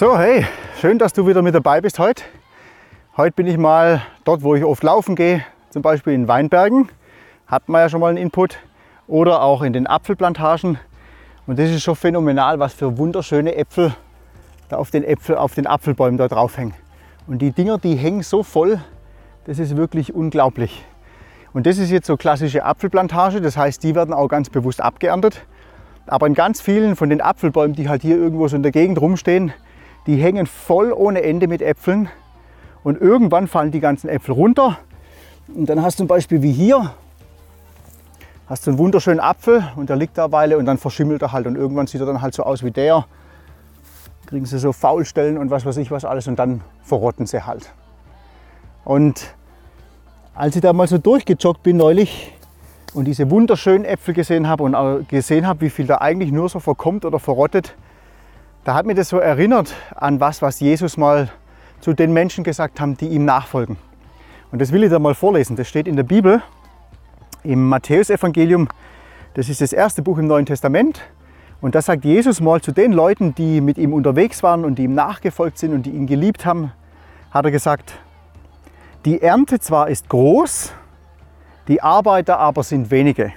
So, hey, schön, dass du wieder mit dabei bist heute. Heute bin ich mal dort, wo ich oft laufen gehe, zum Beispiel in Weinbergen. Hatten wir ja schon mal einen Input. Oder auch in den Apfelplantagen. Und das ist schon phänomenal, was für wunderschöne Äpfel da auf den, Äpfel, auf den Apfelbäumen da drauf hängen. Und die Dinger, die hängen so voll, das ist wirklich unglaublich. Und das ist jetzt so klassische Apfelplantage, das heißt, die werden auch ganz bewusst abgeerntet. Aber in ganz vielen von den Apfelbäumen, die halt hier irgendwo so in der Gegend rumstehen, die hängen voll ohne Ende mit Äpfeln. Und irgendwann fallen die ganzen Äpfel runter. Und dann hast du zum Beispiel wie hier, hast du einen wunderschönen Apfel und der liegt da eine Weile und dann verschimmelt er halt. Und irgendwann sieht er dann halt so aus wie der. Kriegen sie so Faulstellen und was weiß ich was alles und dann verrotten sie halt. Und als ich da mal so durchgejoggt bin neulich und diese wunderschönen Äpfel gesehen habe und gesehen habe, wie viel da eigentlich nur so verkommt oder verrottet, da hat mir das so erinnert an was, was Jesus mal zu den Menschen gesagt haben, die ihm nachfolgen. Und das will ich da mal vorlesen. Das steht in der Bibel, im Matthäusevangelium. Das ist das erste Buch im Neuen Testament. Und da sagt Jesus mal zu den Leuten, die mit ihm unterwegs waren und die ihm nachgefolgt sind und die ihn geliebt haben, hat er gesagt, die Ernte zwar ist groß, die Arbeiter aber sind wenige.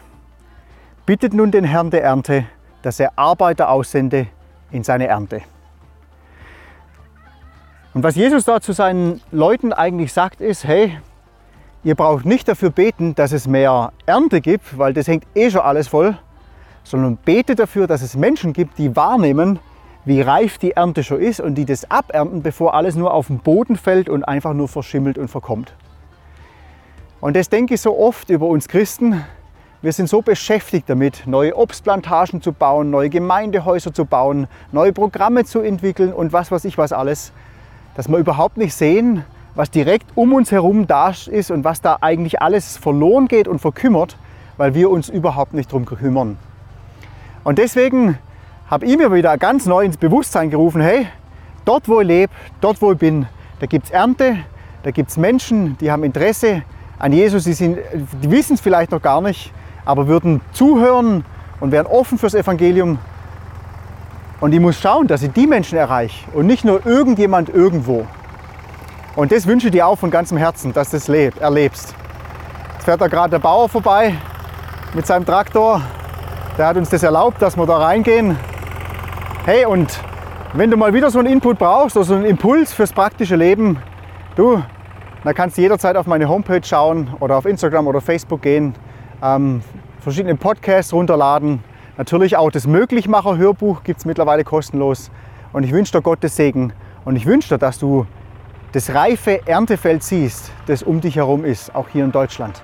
Bittet nun den Herrn der Ernte, dass er Arbeiter aussende in seine Ernte. Und was Jesus da zu seinen Leuten eigentlich sagt, ist, hey, ihr braucht nicht dafür beten, dass es mehr Ernte gibt, weil das hängt eh schon alles voll, sondern betet dafür, dass es Menschen gibt, die wahrnehmen, wie reif die Ernte schon ist und die das abernten, bevor alles nur auf den Boden fällt und einfach nur verschimmelt und verkommt. Und das denke ich so oft über uns Christen, wir sind so beschäftigt damit, neue Obstplantagen zu bauen, neue Gemeindehäuser zu bauen, neue Programme zu entwickeln und was weiß ich was alles, dass wir überhaupt nicht sehen, was direkt um uns herum da ist und was da eigentlich alles verloren geht und verkümmert, weil wir uns überhaupt nicht darum kümmern. Und deswegen habe ich mir wieder ganz neu ins Bewusstsein gerufen, hey, dort wo ich lebe, dort wo ich bin, da gibt es Ernte, da gibt es Menschen, die haben Interesse an Jesus, die, die wissen es vielleicht noch gar nicht, aber würden zuhören und wären offen fürs Evangelium. Und ich muss schauen, dass ich die Menschen erreiche und nicht nur irgendjemand irgendwo. Und das wünsche ich dir auch von ganzem Herzen, dass du das erlebst. Jetzt fährt da gerade der Bauer vorbei mit seinem Traktor. Der hat uns das erlaubt, dass wir da reingehen. Hey, und wenn du mal wieder so einen Input brauchst oder so einen Impuls fürs praktische Leben, du, dann kannst du jederzeit auf meine Homepage schauen oder auf Instagram oder Facebook gehen ähm, verschiedene Podcasts runterladen. Natürlich auch das Möglichmacher-Hörbuch gibt es mittlerweile kostenlos. Und ich wünsche dir Gottes Segen und ich wünsche dir, dass du das reife Erntefeld siehst, das um dich herum ist, auch hier in Deutschland.